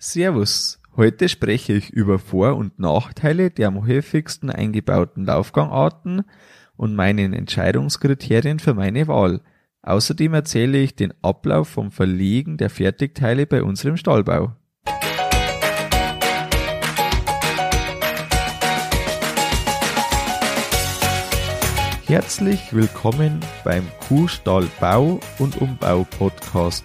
Servus, heute spreche ich über Vor- und Nachteile der am häufigsten eingebauten Laufgangarten und meinen Entscheidungskriterien für meine Wahl. Außerdem erzähle ich den Ablauf vom Verlegen der Fertigteile bei unserem Stallbau. Herzlich willkommen beim Kuhstall Bau und Umbau Podcast.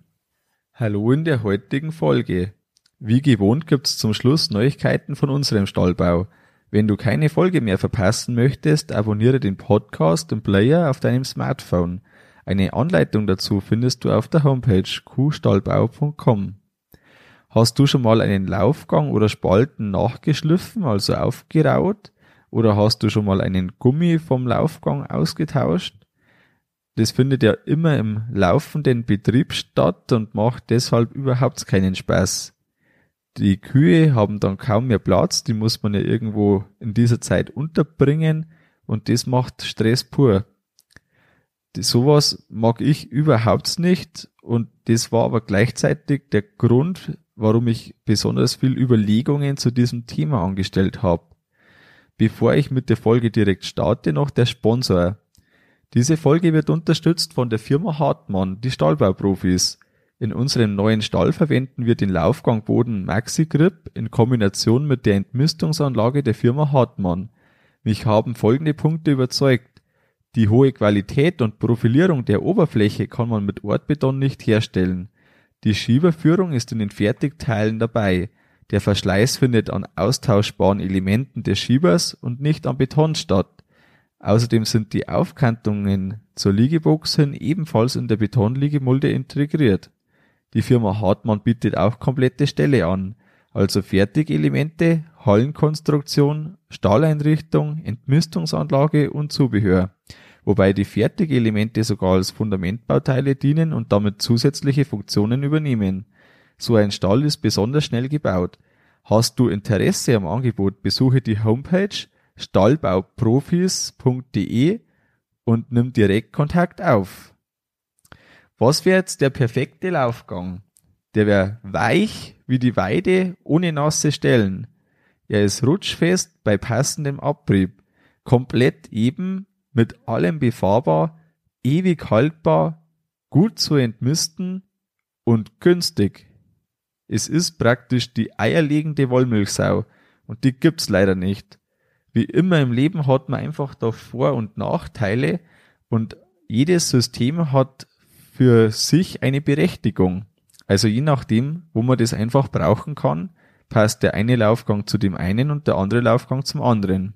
Hallo in der heutigen Folge. Wie gewohnt gibt's zum Schluss Neuigkeiten von unserem Stallbau. Wenn du keine Folge mehr verpassen möchtest, abonniere den Podcast im Player auf deinem Smartphone. Eine Anleitung dazu findest du auf der Homepage kuhstallbau.com. Hast du schon mal einen Laufgang oder Spalten nachgeschliffen, also aufgeraut? Oder hast du schon mal einen Gummi vom Laufgang ausgetauscht? Das findet ja immer im laufenden Betrieb statt und macht deshalb überhaupt keinen Spaß. Die Kühe haben dann kaum mehr Platz, die muss man ja irgendwo in dieser Zeit unterbringen und das macht Stress pur. sowas mag ich überhaupt nicht und das war aber gleichzeitig der Grund, warum ich besonders viel Überlegungen zu diesem Thema angestellt habe. Bevor ich mit der Folge direkt starte, noch der Sponsor. Diese Folge wird unterstützt von der Firma Hartmann, die Stahlbauprofis. In unserem neuen Stall verwenden wir den Laufgangboden Maxi Grip in Kombination mit der Entmistungsanlage der Firma Hartmann. Mich haben folgende Punkte überzeugt. Die hohe Qualität und Profilierung der Oberfläche kann man mit Ortbeton nicht herstellen. Die Schieberführung ist in den Fertigteilen dabei. Der Verschleiß findet an austauschbaren Elementen des Schiebers und nicht am Beton statt. Außerdem sind die Aufkantungen zur Liegebox hin ebenfalls in der Betonliegemulde integriert. Die Firma Hartmann bietet auch komplette Ställe an, also Fertigelemente, Hallenkonstruktion, Stahleinrichtung, Entmistungsanlage und Zubehör, wobei die Fertigelemente sogar als Fundamentbauteile dienen und damit zusätzliche Funktionen übernehmen. So ein Stall ist besonders schnell gebaut. Hast du Interesse am Angebot, besuche die Homepage stallbauprofis.de und nimm direkt Kontakt auf. Was wäre jetzt der perfekte Laufgang? Der wäre weich wie die Weide ohne nasse Stellen. Er ist rutschfest bei passendem Abrieb, komplett eben, mit allem befahrbar, ewig haltbar, gut zu entmisten und günstig. Es ist praktisch die eierlegende Wollmilchsau und die gibt's leider nicht wie immer im Leben hat man einfach da Vor- und Nachteile und jedes System hat für sich eine Berechtigung. Also je nachdem, wo man das einfach brauchen kann, passt der eine Laufgang zu dem einen und der andere Laufgang zum anderen.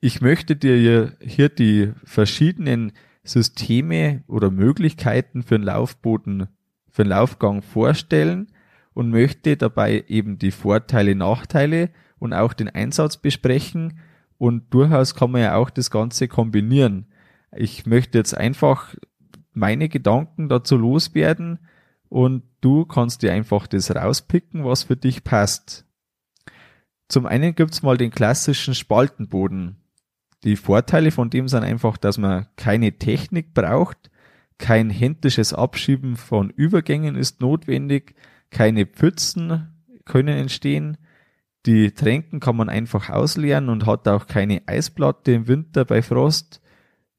Ich möchte dir hier die verschiedenen Systeme oder Möglichkeiten für einen Laufboden, für einen Laufgang vorstellen und möchte dabei eben die Vorteile, Nachteile und auch den Einsatz besprechen und durchaus kann man ja auch das Ganze kombinieren. Ich möchte jetzt einfach meine Gedanken dazu loswerden und du kannst dir einfach das rauspicken, was für dich passt. Zum einen gibt's mal den klassischen Spaltenboden. Die Vorteile von dem sind einfach, dass man keine Technik braucht, kein händisches Abschieben von Übergängen ist notwendig, keine Pfützen können entstehen, die Tränken kann man einfach ausleeren und hat auch keine Eisplatte im Winter bei Frost.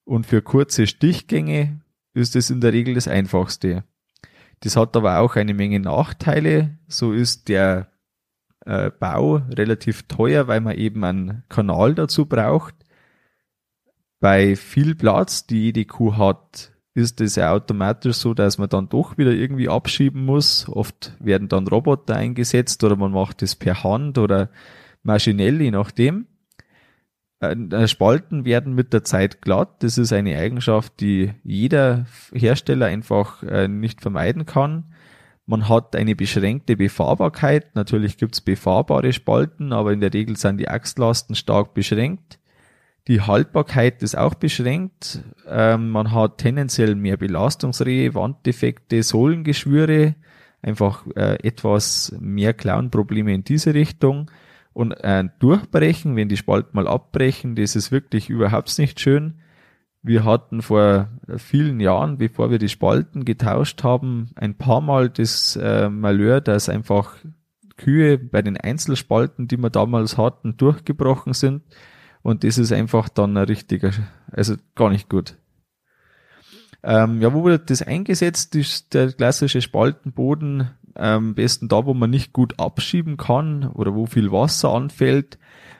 Und für kurze Stichgänge ist es in der Regel das einfachste. Das hat aber auch eine Menge Nachteile. So ist der äh, Bau relativ teuer, weil man eben einen Kanal dazu braucht. Bei viel Platz, die jede Kuh hat, ist es ja automatisch so, dass man dann doch wieder irgendwie abschieben muss. Oft werden dann Roboter eingesetzt oder man macht es per Hand oder maschinell, je nachdem. Äh, Spalten werden mit der Zeit glatt. Das ist eine Eigenschaft, die jeder Hersteller einfach äh, nicht vermeiden kann. Man hat eine beschränkte Befahrbarkeit. Natürlich gibt's befahrbare Spalten, aber in der Regel sind die Achslasten stark beschränkt. Die Haltbarkeit ist auch beschränkt. Ähm, man hat tendenziell mehr Belastungsrehe, Wanddefekte, Sohlengeschwüre, einfach äh, etwas mehr Klauenprobleme in diese Richtung. Und ein Durchbrechen, wenn die Spalten mal abbrechen, das ist wirklich überhaupt nicht schön. Wir hatten vor vielen Jahren, bevor wir die Spalten getauscht haben, ein paar Mal das äh, Malheur, dass einfach Kühe bei den Einzelspalten, die wir damals hatten, durchgebrochen sind. Und das ist einfach dann ein richtiger, also gar nicht gut. Ähm, ja, wo wird das eingesetzt? ist der klassische Spaltenboden am besten da, wo man nicht gut abschieben kann oder wo viel Wasser anfällt.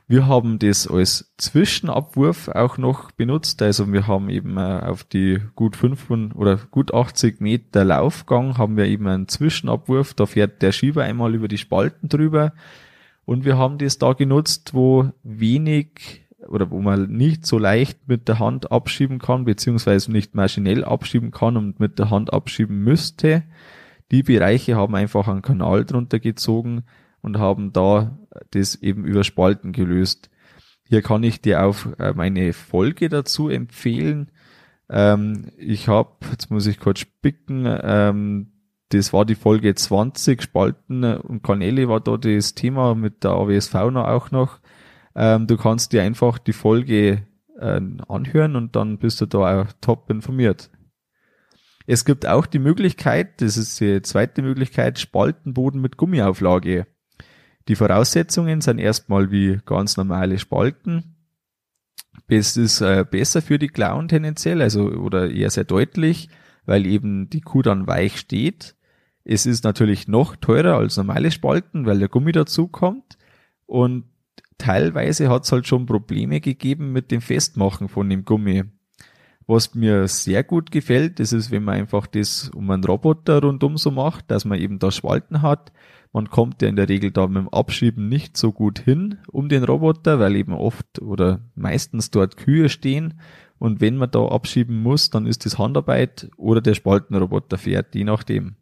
Wir haben das als Zwischenabwurf auch noch benutzt. Also wir haben eben äh, auf die gut 5 oder gut 80 Meter Laufgang haben wir eben einen Zwischenabwurf. Da fährt der Schieber einmal über die Spalten drüber. Und wir haben das da genutzt, wo wenig oder wo man nicht so leicht mit der Hand abschieben kann, beziehungsweise nicht maschinell abschieben kann und mit der Hand abschieben müsste. Die Bereiche haben einfach einen Kanal drunter gezogen und haben da das eben über Spalten gelöst. Hier kann ich dir auch äh, meine Folge dazu empfehlen. Ähm, ich habe, jetzt muss ich kurz spicken, ähm, das war die Folge 20, Spalten und Kanäle war da das Thema mit der AWSV noch auch noch. Ähm, du kannst dir einfach die Folge äh, anhören und dann bist du da auch top informiert. Es gibt auch die Möglichkeit, das ist die zweite Möglichkeit, Spaltenboden mit Gummiauflage. Die Voraussetzungen sind erstmal wie ganz normale Spalten. Es ist äh, besser für die Klauen tendenziell, also oder eher sehr deutlich, weil eben die Kuh dann weich steht. Es ist natürlich noch teurer als normale Spalten, weil der Gummi dazu kommt. Und teilweise hat es halt schon Probleme gegeben mit dem Festmachen von dem Gummi. Was mir sehr gut gefällt, das ist, wenn man einfach das um einen Roboter rundum so macht, dass man eben da Spalten hat man kommt ja in der Regel da mit dem Abschieben nicht so gut hin um den Roboter, weil eben oft oder meistens dort Kühe stehen. Und wenn man da abschieben muss, dann ist das Handarbeit oder der Spaltenroboter fährt, je nachdem.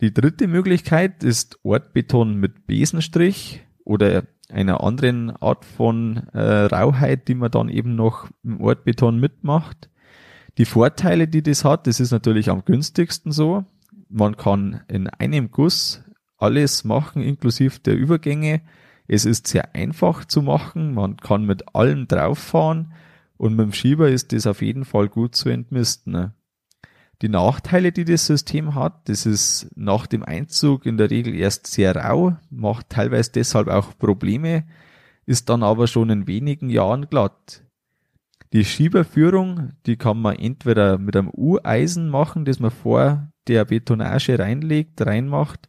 Die dritte Möglichkeit ist Ortbeton mit Besenstrich oder einer anderen Art von äh, Rauheit, die man dann eben noch im Ortbeton mitmacht. Die Vorteile, die das hat, das ist natürlich am günstigsten so man kann in einem Guss alles machen, inklusive der Übergänge. Es ist sehr einfach zu machen. Man kann mit allem drauffahren und mit dem Schieber ist das auf jeden Fall gut zu entmisten. Ne? Die Nachteile, die das System hat, das ist nach dem Einzug in der Regel erst sehr rau, macht teilweise deshalb auch Probleme, ist dann aber schon in wenigen Jahren glatt. Die Schieberführung, die kann man entweder mit einem U-Eisen machen, das man vor der Betonage reinlegt, reinmacht.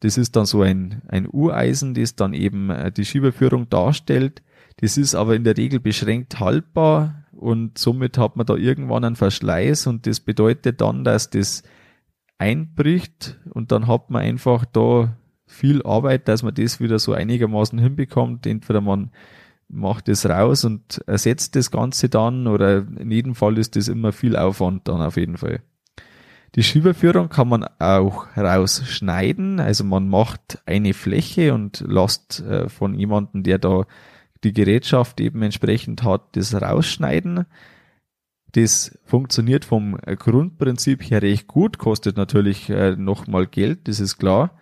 Das ist dann so ein, ein U-Eisen, das dann eben äh, die Schieberführung darstellt. Das ist aber in der Regel beschränkt haltbar und somit hat man da irgendwann einen Verschleiß und das bedeutet dann, dass das einbricht und dann hat man einfach da viel Arbeit, dass man das wieder so einigermaßen hinbekommt. Entweder man macht es raus und ersetzt das Ganze dann oder in jedem Fall ist das immer viel Aufwand dann auf jeden Fall. Die Schieberführung kann man auch rausschneiden, also man macht eine Fläche und lasst äh, von jemandem, der da die Gerätschaft eben entsprechend hat, das rausschneiden. Das funktioniert vom Grundprinzip her recht gut, kostet natürlich äh, nochmal Geld, das ist klar.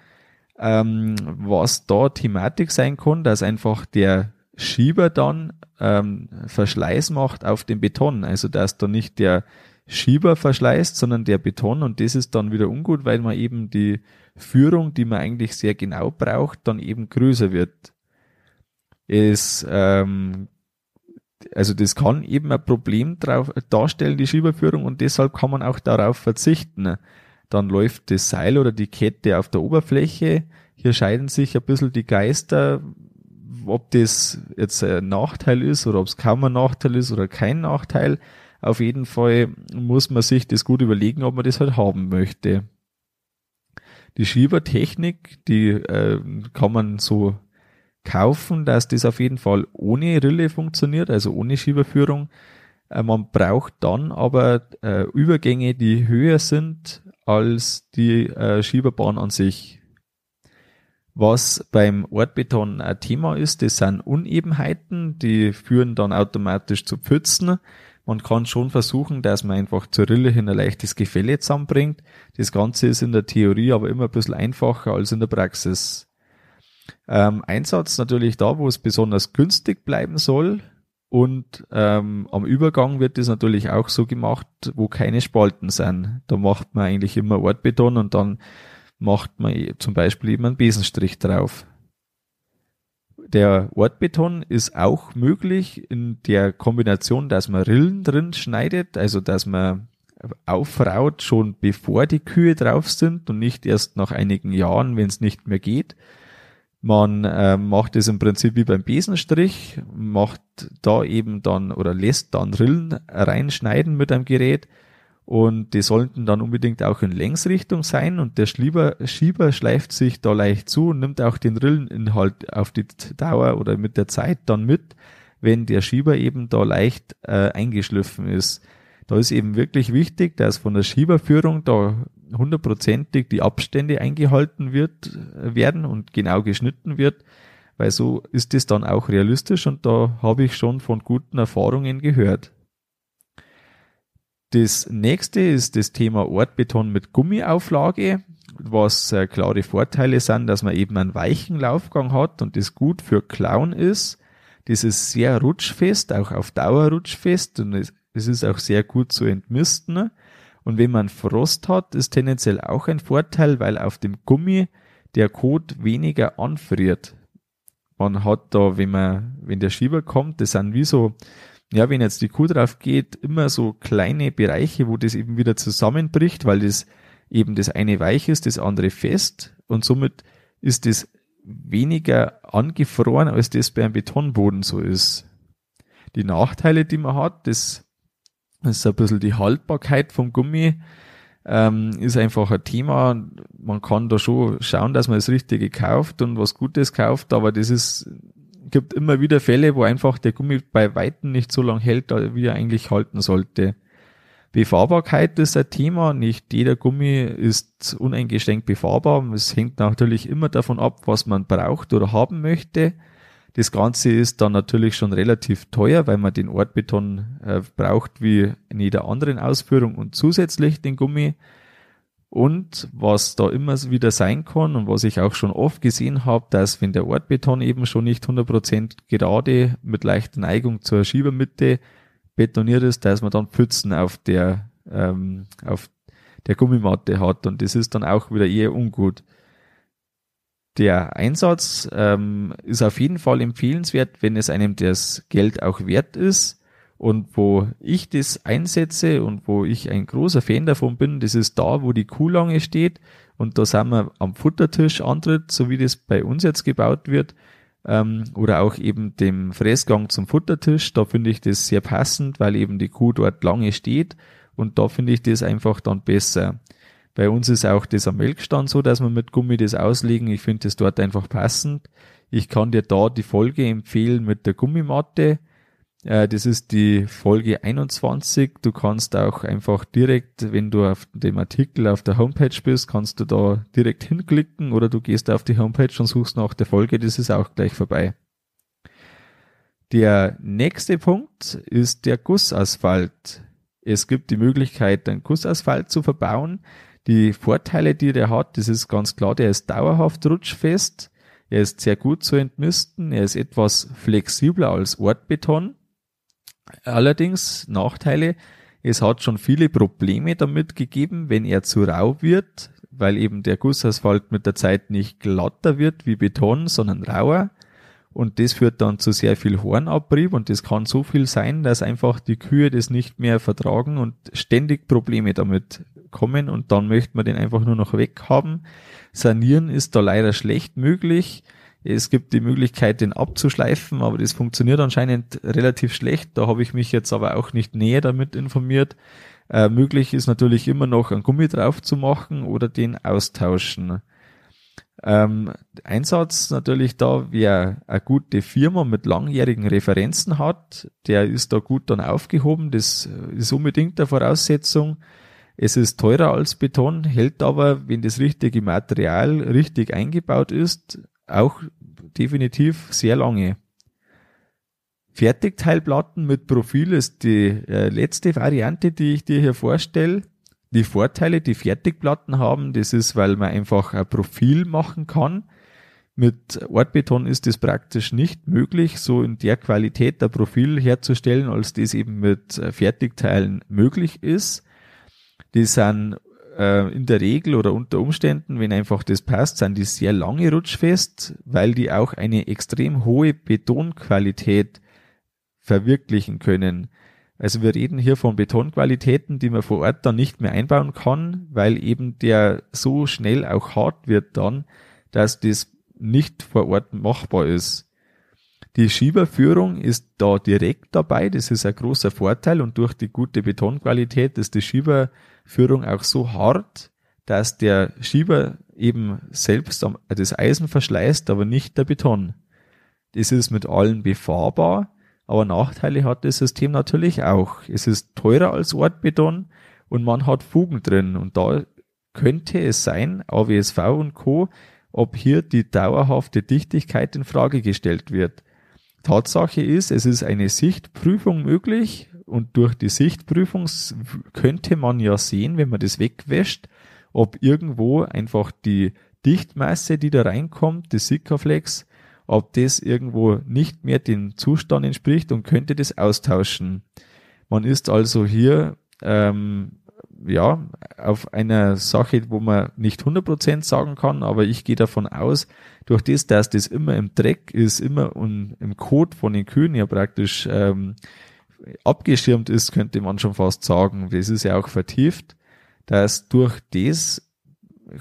Ähm, was da Thematik sein kann, dass einfach der Schieber dann ähm, Verschleiß macht auf dem Beton, also dass da nicht der Schieber verschleißt, sondern der Beton und das ist dann wieder ungut, weil man eben die Führung, die man eigentlich sehr genau braucht, dann eben größer wird. Es, ähm, also das kann eben ein Problem drauf, darstellen, die Schieberführung und deshalb kann man auch darauf verzichten. Dann läuft das Seil oder die Kette auf der Oberfläche. Hier scheiden sich ein bisschen die Geister, ob das jetzt ein Nachteil ist oder ob es kaum ein Nachteil ist oder kein Nachteil. Auf jeden Fall muss man sich das gut überlegen, ob man das halt haben möchte. Die Schiebertechnik, die äh, kann man so kaufen, dass das auf jeden Fall ohne Rille funktioniert, also ohne Schieberführung. Äh, man braucht dann aber äh, Übergänge, die höher sind als die äh, Schieberbahn an sich. Was beim Ortbeton ein Thema ist, das sind Unebenheiten, die führen dann automatisch zu Pfützen. Man kann schon versuchen, dass man einfach zur Rille hin ein leichtes Gefälle zusammenbringt. Das Ganze ist in der Theorie aber immer ein bisschen einfacher als in der Praxis. Ähm, Einsatz natürlich da, wo es besonders günstig bleiben soll. Und ähm, am Übergang wird das natürlich auch so gemacht, wo keine Spalten sind. Da macht man eigentlich immer Ortbeton und dann macht man zum Beispiel eben einen Besenstrich drauf. Der Ortbeton ist auch möglich in der Kombination, dass man Rillen drin schneidet, also dass man aufraut schon bevor die Kühe drauf sind und nicht erst nach einigen Jahren, wenn es nicht mehr geht. Man äh, macht es im Prinzip wie beim Besenstrich, macht da eben dann oder lässt dann Rillen reinschneiden mit einem Gerät und die sollten dann unbedingt auch in Längsrichtung sein und der Schieber, Schieber schleift sich da leicht zu und nimmt auch den Rilleninhalt auf die Dauer oder mit der Zeit dann mit, wenn der Schieber eben da leicht äh, eingeschliffen ist. Da ist eben wirklich wichtig, dass von der Schieberführung da hundertprozentig die Abstände eingehalten wird, äh, werden und genau geschnitten wird, weil so ist es dann auch realistisch und da habe ich schon von guten Erfahrungen gehört. Das nächste ist das Thema Ortbeton mit Gummiauflage, was äh, klare Vorteile sind, dass man eben einen weichen Laufgang hat und das gut für Klauen ist. Das ist sehr rutschfest, auch auf Dauer rutschfest und es ist auch sehr gut zu entmisten. Und wenn man Frost hat, ist tendenziell auch ein Vorteil, weil auf dem Gummi der Kot weniger anfriert. Man hat da, wenn man, wenn der Schieber kommt, das sind wie so ja, wenn jetzt die Kuh drauf geht, immer so kleine Bereiche, wo das eben wieder zusammenbricht, weil das eben das eine weich ist, das andere fest und somit ist das weniger angefroren, als das bei einem Betonboden so ist. Die Nachteile, die man hat, das ist ein bisschen die Haltbarkeit vom Gummi, ähm, ist einfach ein Thema. Man kann da schon schauen, dass man das Richtige kauft und was Gutes kauft, aber das ist gibt immer wieder Fälle, wo einfach der Gummi bei Weitem nicht so lang hält, wie er eigentlich halten sollte. Befahrbarkeit ist ein Thema. Nicht jeder Gummi ist uneingeschränkt befahrbar. Es hängt natürlich immer davon ab, was man braucht oder haben möchte. Das Ganze ist dann natürlich schon relativ teuer, weil man den Ortbeton äh, braucht wie in jeder anderen Ausführung und zusätzlich den Gummi. Und was da immer wieder sein kann und was ich auch schon oft gesehen habe, dass wenn der Ortbeton eben schon nicht 100% gerade mit leichter Neigung zur Schiebermitte betoniert ist, dass man dann Pfützen auf der, ähm, auf der Gummimatte hat und das ist dann auch wieder eher ungut. Der Einsatz ähm, ist auf jeden Fall empfehlenswert, wenn es einem das Geld auch wert ist und wo ich das einsetze und wo ich ein großer Fan davon bin, das ist da, wo die Kuhlange steht. Und da sind wir am Futtertisch antritt, so wie das bei uns jetzt gebaut wird. Ähm, oder auch eben dem Fressgang zum Futtertisch. Da finde ich das sehr passend, weil eben die Kuh dort lange steht. Und da finde ich das einfach dann besser. Bei uns ist auch das am Melkstand so, dass wir mit Gummi das auslegen. Ich finde das dort einfach passend. Ich kann dir da die Folge empfehlen mit der Gummimatte äh, das ist die Folge 21. Du kannst auch einfach direkt, wenn du auf dem Artikel auf der Homepage bist, kannst du da direkt hinklicken oder du gehst auf die Homepage und suchst nach der Folge. Das ist auch gleich vorbei. Der nächste Punkt ist der Gussasphalt. Es gibt die Möglichkeit, einen Gussasphalt zu verbauen. Die Vorteile, die der hat, das ist ganz klar, der ist dauerhaft rutschfest. Er ist sehr gut zu entmisten. Er ist etwas flexibler als Ortbeton. Allerdings Nachteile, es hat schon viele Probleme damit gegeben, wenn er zu rau wird, weil eben der Gussasphalt mit der Zeit nicht glatter wird wie Beton, sondern rauer. Und das führt dann zu sehr viel Hornabrieb und das kann so viel sein, dass einfach die Kühe das nicht mehr vertragen und ständig Probleme damit kommen und dann möchte man den einfach nur noch weghaben. Sanieren ist da leider schlecht möglich. Es gibt die Möglichkeit, den abzuschleifen, aber das funktioniert anscheinend relativ schlecht. Da habe ich mich jetzt aber auch nicht näher damit informiert. Äh, möglich ist natürlich immer noch ein Gummi drauf zu machen oder den austauschen. Ähm, Einsatz natürlich da, wer eine gute Firma mit langjährigen Referenzen hat, der ist da gut dann aufgehoben. Das ist unbedingt der Voraussetzung. Es ist teurer als Beton, hält aber, wenn das richtige Material richtig eingebaut ist, auch definitiv sehr lange. Fertigteilplatten mit Profil ist die äh, letzte Variante, die ich dir hier vorstelle. Die Vorteile, die Fertigplatten haben, das ist, weil man einfach ein Profil machen kann. Mit Ortbeton ist es praktisch nicht möglich, so in der Qualität der Profil herzustellen, als das eben mit äh, Fertigteilen möglich ist. Die sind äh, in der Regel oder unter Umständen, wenn einfach das passt, sind die sehr lange rutschfest, weil die auch eine extrem hohe Betonqualität verwirklichen können. Also wir reden hier von Betonqualitäten, die man vor Ort dann nicht mehr einbauen kann, weil eben der so schnell auch hart wird dann, dass das nicht vor Ort machbar ist. Die Schieberführung ist da direkt dabei, das ist ein großer Vorteil und durch die gute Betonqualität ist die Schieberführung auch so hart, dass der Schieber eben selbst das Eisen verschleißt, aber nicht der Beton. Das ist mit allen befahrbar, aber Nachteile hat das System natürlich auch. Es ist teurer als Ortbeton und man hat Fugen drin. Und da könnte es sein, AWSV und Co., ob hier die dauerhafte Dichtigkeit in Frage gestellt wird. Tatsache ist, es ist eine Sichtprüfung möglich und durch die Sichtprüfung könnte man ja sehen, wenn man das wegwäscht, ob irgendwo einfach die Dichtmasse, die da reinkommt, die Sikaflex, ob das irgendwo nicht mehr dem Zustand entspricht und könnte das austauschen. Man ist also hier ähm, ja auf einer Sache, wo man nicht 100% sagen kann, aber ich gehe davon aus, durch das, dass das immer im Dreck ist, immer im Kot von den Kühen ja praktisch ähm, abgeschirmt ist, könnte man schon fast sagen. Das ist ja auch vertieft, dass durch das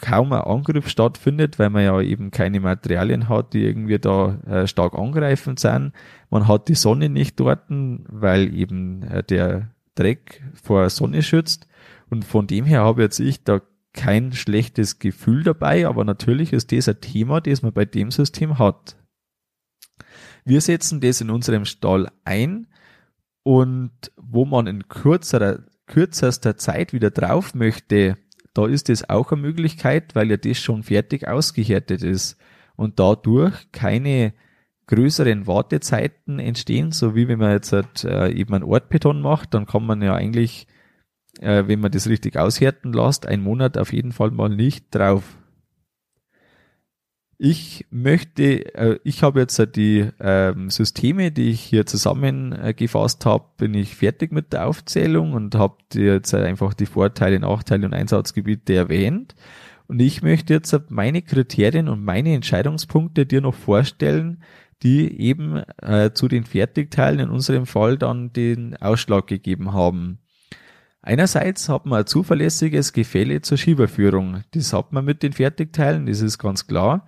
kaum ein Angriff stattfindet, weil man ja eben keine Materialien hat, die irgendwie da äh, stark angreifend sind. Man hat die Sonne nicht dort, weil eben äh, der Dreck vor Sonne schützt. Und von dem her habe jetzt ich da kein schlechtes Gefühl dabei, aber natürlich ist das ein Thema, das man bei dem System hat. Wir setzen das in unserem Stall ein und wo man in kürzerer, kürzester Zeit wieder drauf möchte, da ist es auch eine Möglichkeit, weil ja das schon fertig ausgehärtet ist und dadurch keine größeren Wartezeiten entstehen, so wie wenn man jetzt halt, äh, eben einen Ortbeton macht, dann kann man ja eigentlich, äh, wenn man das richtig aushärten lässt, einen Monat auf jeden Fall mal nicht drauf. Ich möchte, äh, ich habe jetzt die ähm, Systeme, die ich hier zusammengefasst habe, bin ich fertig mit der Aufzählung und habe jetzt einfach die Vorteile, Nachteile und Einsatzgebiete erwähnt. Und ich möchte jetzt meine Kriterien und meine Entscheidungspunkte dir noch vorstellen, die eben äh, zu den Fertigteilen in unserem Fall dann den Ausschlag gegeben haben. Einerseits hat man ein zuverlässiges Gefälle zur Schieberführung. Das hat man mit den Fertigteilen, das ist ganz klar.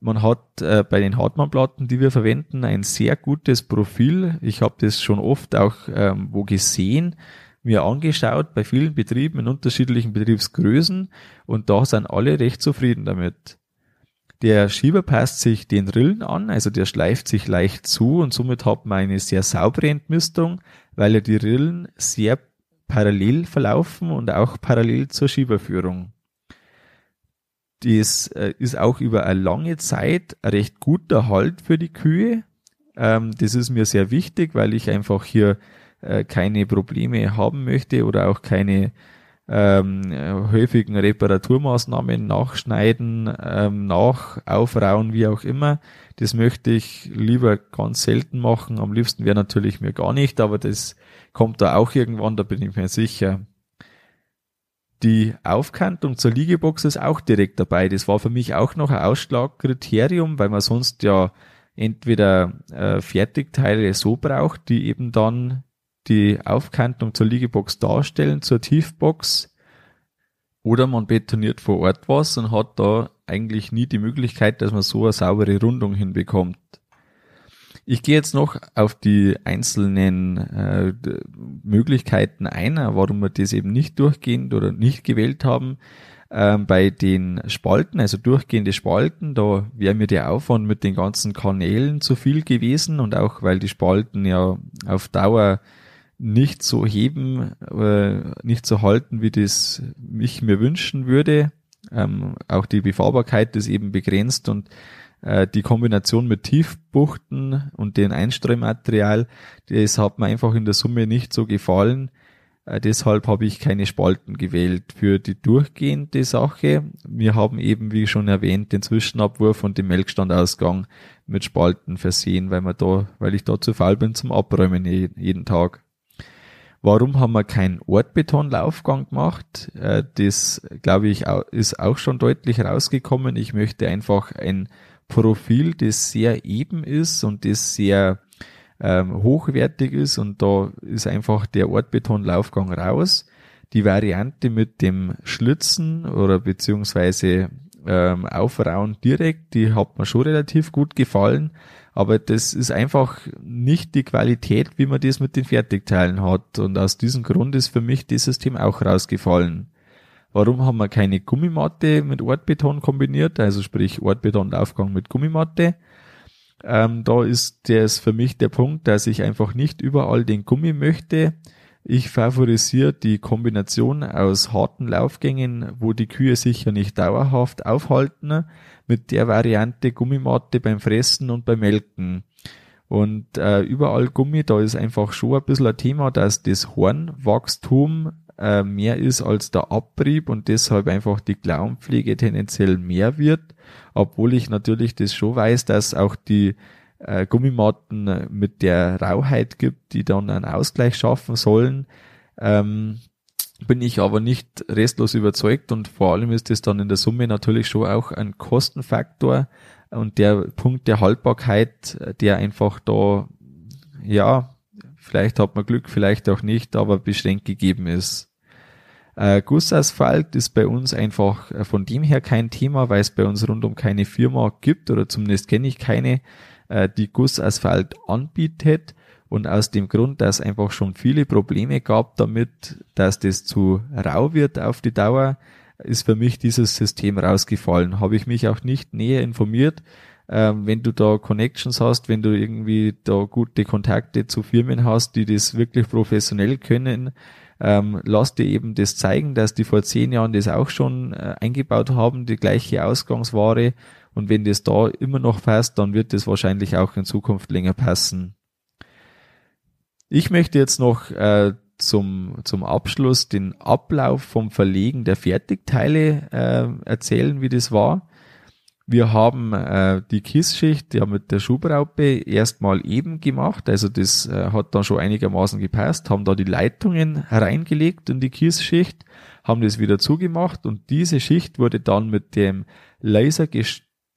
Man hat äh, bei den Hartmann-Platten, die wir verwenden, ein sehr gutes Profil. Ich habe das schon oft auch ähm, wo gesehen, mir angeschaut bei vielen Betrieben in unterschiedlichen Betriebsgrößen und da sind alle recht zufrieden damit. Der Schieber passt sich den Rillen an, also der schleift sich leicht zu und somit hat man eine sehr saubere Entmistung, weil ja die Rillen sehr parallel verlaufen und auch parallel zur Schieberführung. Das äh, ist auch über eine lange Zeit ein recht guter Halt für die Kühe. Ähm, das ist mir sehr wichtig, weil ich einfach hier äh, keine Probleme haben möchte oder auch keine ähm, häufigen Reparaturmaßnahmen nachschneiden, ähm, nach aufrauen, wie auch immer. Das möchte ich lieber ganz selten machen. Am liebsten wäre natürlich mir gar nicht, aber das kommt da auch irgendwann, da bin ich mir sicher. Die Aufkantung zur Liegebox ist auch direkt dabei. Das war für mich auch noch ein Ausschlagkriterium, weil man sonst ja entweder äh, Fertigteile so braucht, die eben dann die Aufkantung zur Liegebox darstellen, zur Tiefbox, oder man betoniert vor Ort was und hat da eigentlich nie die Möglichkeit, dass man so eine saubere Rundung hinbekommt. Ich gehe jetzt noch auf die einzelnen äh, Möglichkeiten ein, warum wir das eben nicht durchgehend oder nicht gewählt haben. Ähm, bei den Spalten, also durchgehende Spalten, da wäre mir der Aufwand mit den ganzen Kanälen zu viel gewesen und auch weil die Spalten ja auf Dauer nicht so heben, äh, nicht so halten, wie das ich mir wünschen würde. Ähm, auch die Befahrbarkeit ist eben begrenzt und äh, die Kombination mit Tiefbuchten und dem Einstreumaterial, das hat mir einfach in der Summe nicht so gefallen. Äh, deshalb habe ich keine Spalten gewählt für die durchgehende Sache. Wir haben eben, wie schon erwähnt, den Zwischenabwurf und den Melkstandausgang mit Spalten versehen, weil, man da, weil ich da zu faul bin zum Abräumen jeden Tag. Warum haben wir keinen Ortbetonlaufgang gemacht? Äh, das, glaube ich, ist auch schon deutlich rausgekommen. Ich möchte einfach ein Profil, das sehr eben ist und das sehr ähm, hochwertig ist und da ist einfach der Ortbetonlaufgang raus. Die Variante mit dem Schlitzen oder beziehungsweise ähm, Aufrauen direkt, die hat mir schon relativ gut gefallen, aber das ist einfach nicht die Qualität, wie man das mit den Fertigteilen hat und aus diesem Grund ist für mich das System auch rausgefallen. Warum haben wir keine Gummimatte mit Ortbeton kombiniert, also sprich Ortbetonlaufgang mit Gummimatte? Ähm, da ist das für mich der Punkt, dass ich einfach nicht überall den Gummi möchte. Ich favorisiere die Kombination aus harten Laufgängen, wo die Kühe sich ja nicht dauerhaft aufhalten, mit der Variante Gummimatte beim Fressen und beim Melken. Und äh, überall Gummi, da ist einfach schon ein bisschen ein Thema, dass das Hornwachstum äh, mehr ist als der Abrieb und deshalb einfach die Klauenpflege tendenziell mehr wird, obwohl ich natürlich das schon weiß, dass auch die äh, Gummimatten mit der Rauheit gibt, die dann einen Ausgleich schaffen sollen. Ähm, bin ich aber nicht restlos überzeugt und vor allem ist es dann in der Summe natürlich schon auch ein Kostenfaktor und der Punkt der Haltbarkeit, der einfach da, ja, vielleicht hat man Glück, vielleicht auch nicht, aber beschränkt gegeben ist. Äh, Gussasphalt ist bei uns einfach äh, von dem her kein Thema, weil es bei uns rundum keine Firma gibt oder zumindest kenne ich keine, äh, die Gussasphalt anbietet. Und aus dem Grund, dass einfach schon viele Probleme gab damit, dass das zu rau wird auf die Dauer, ist für mich dieses System rausgefallen. Habe ich mich auch nicht näher informiert. Ähm, wenn du da Connections hast, wenn du irgendwie da gute Kontakte zu Firmen hast, die das wirklich professionell können, ähm, lass dir eben das zeigen, dass die vor zehn Jahren das auch schon äh, eingebaut haben, die gleiche Ausgangsware. Und wenn das da immer noch passt, dann wird das wahrscheinlich auch in Zukunft länger passen. Ich möchte jetzt noch äh, zum, zum Abschluss den Ablauf vom Verlegen der Fertigteile äh, erzählen, wie das war. Wir haben äh, die Kissschicht ja mit der Schubraupe erstmal eben gemacht, also das äh, hat dann schon einigermaßen gepasst, haben da die Leitungen reingelegt in die Kissschicht, haben das wieder zugemacht und diese Schicht wurde dann mit dem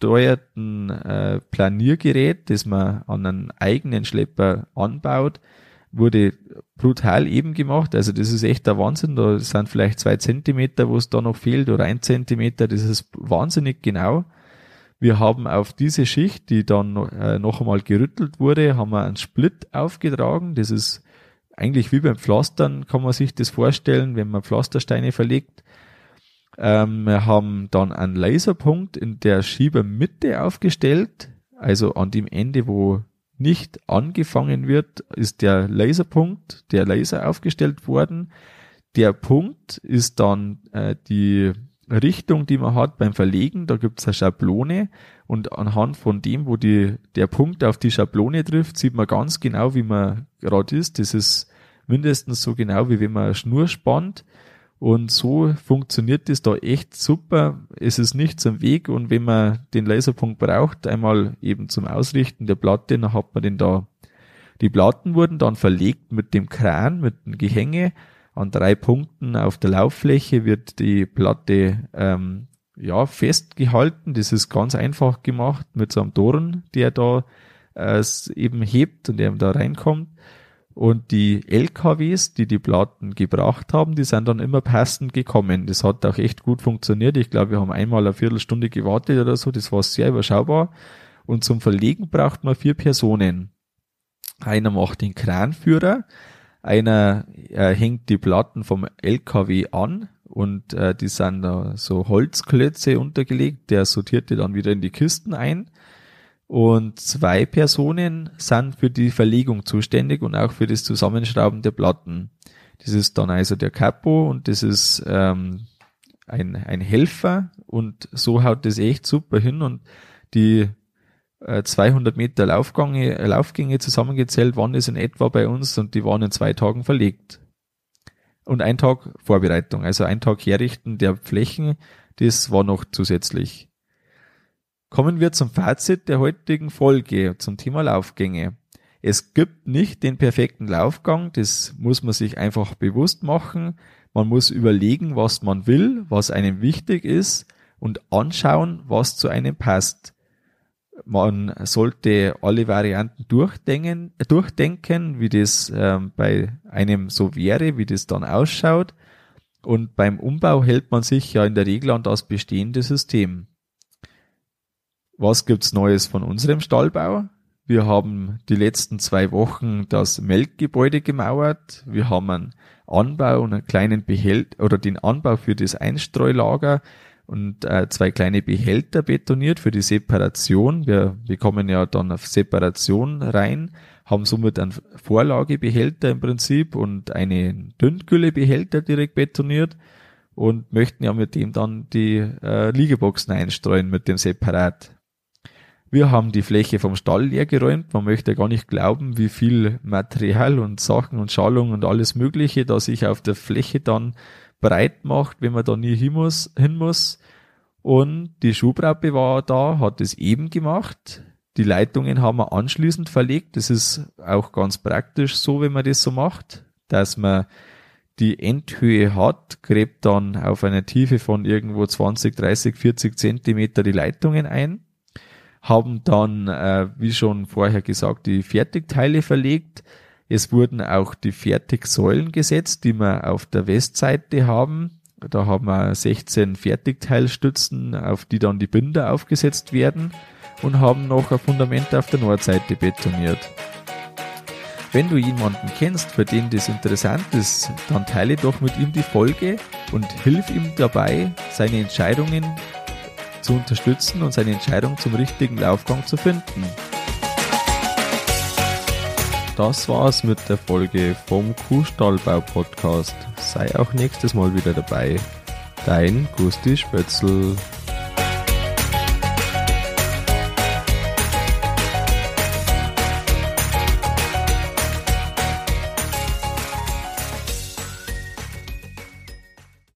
lasergesteuerten äh, Planiergerät, das man an einen eigenen Schlepper anbaut, wurde brutal eben gemacht. Also das ist echt der Wahnsinn. Da sind vielleicht zwei Zentimeter, wo es da noch fehlt, oder ein Zentimeter. Das ist wahnsinnig genau. Wir haben auf diese Schicht, die dann äh, noch einmal gerüttelt wurde, haben wir einen Split aufgetragen. Das ist eigentlich wie beim Pflastern, kann man sich das vorstellen, wenn man Pflastersteine verlegt. Ähm, wir haben dann einen Laserpunkt in der Schiebermitte aufgestellt, also an dem Ende, wo nicht angefangen wird, ist der Laserpunkt, der Laser aufgestellt worden. Der Punkt ist dann äh, die Richtung, die man hat beim Verlegen, da gibt es eine Schablone und anhand von dem, wo die, der Punkt auf die Schablone trifft, sieht man ganz genau, wie man gerade ist. Das ist mindestens so genau, wie wenn man eine Schnur spannt. Und so funktioniert das da echt super. Es ist nichts am Weg und wenn man den Laserpunkt braucht, einmal eben zum Ausrichten der Platte, dann hat man den da. Die Platten wurden dann verlegt mit dem Kran, mit dem Gehänge an drei Punkten auf der Lauffläche wird die Platte ähm, ja festgehalten. Das ist ganz einfach gemacht mit so einem Dorn, der da äh, eben hebt und der da reinkommt. Und die LKWs, die die Platten gebracht haben, die sind dann immer passend gekommen. Das hat auch echt gut funktioniert. Ich glaube, wir haben einmal eine Viertelstunde gewartet oder so. Das war sehr überschaubar. Und zum Verlegen braucht man vier Personen. Einer macht den Kranführer, einer äh, hängt die Platten vom LKW an und äh, die sind da so Holzklötze untergelegt. Der sortiert die dann wieder in die Kisten ein. Und zwei Personen sind für die Verlegung zuständig und auch für das Zusammenschrauben der Platten. Das ist dann also der Capo und das ist ähm, ein, ein Helfer und so haut das echt super hin und die äh, 200 Meter Laufgänge, Laufgänge zusammengezählt waren das in etwa bei uns und die waren in zwei Tagen verlegt. Und ein Tag Vorbereitung, also ein Tag Herrichten der Flächen, das war noch zusätzlich. Kommen wir zum Fazit der heutigen Folge zum Thema Laufgänge. Es gibt nicht den perfekten Laufgang, das muss man sich einfach bewusst machen. Man muss überlegen, was man will, was einem wichtig ist und anschauen, was zu einem passt. Man sollte alle Varianten durchdenken, durchdenken wie das ähm, bei einem so wäre, wie das dann ausschaut. Und beim Umbau hält man sich ja in der Regel an das bestehende System. Was gibt's Neues von unserem Stallbau? Wir haben die letzten zwei Wochen das Melkgebäude gemauert. Wir haben einen Anbau und einen kleinen Behälter oder den Anbau für das Einstreulager und äh, zwei kleine Behälter betoniert für die Separation. Wir, wir kommen ja dann auf Separation rein, haben somit einen Vorlagebehälter im Prinzip und einen Dünngüllebehälter direkt betoniert und möchten ja mit dem dann die äh, Liegeboxen einstreuen mit dem Separat. Wir haben die Fläche vom Stall leer geräumt. Man möchte gar nicht glauben, wie viel Material und Sachen und Schalung und alles Mögliche, da sich auf der Fläche dann breit macht, wenn man da nie hin muss. Hin muss. Und die Schuhbrappe war da, hat es eben gemacht. Die Leitungen haben wir anschließend verlegt. Das ist auch ganz praktisch so, wenn man das so macht, dass man die Endhöhe hat, gräbt dann auf einer Tiefe von irgendwo 20, 30, 40 Zentimeter die Leitungen ein haben dann, äh, wie schon vorher gesagt, die Fertigteile verlegt. Es wurden auch die Fertigsäulen gesetzt, die wir auf der Westseite haben. Da haben wir 16 Fertigteilstützen, auf die dann die Binder aufgesetzt werden und haben noch ein Fundament auf der Nordseite betoniert. Wenn du jemanden kennst, für den das interessant ist, dann teile doch mit ihm die Folge und hilf ihm dabei, seine Entscheidungen zu unterstützen und seine Entscheidung zum richtigen Laufgang zu finden. Das war's mit der Folge vom Kuhstallbau Podcast. Sei auch nächstes Mal wieder dabei. Dein Gusti Spötzl.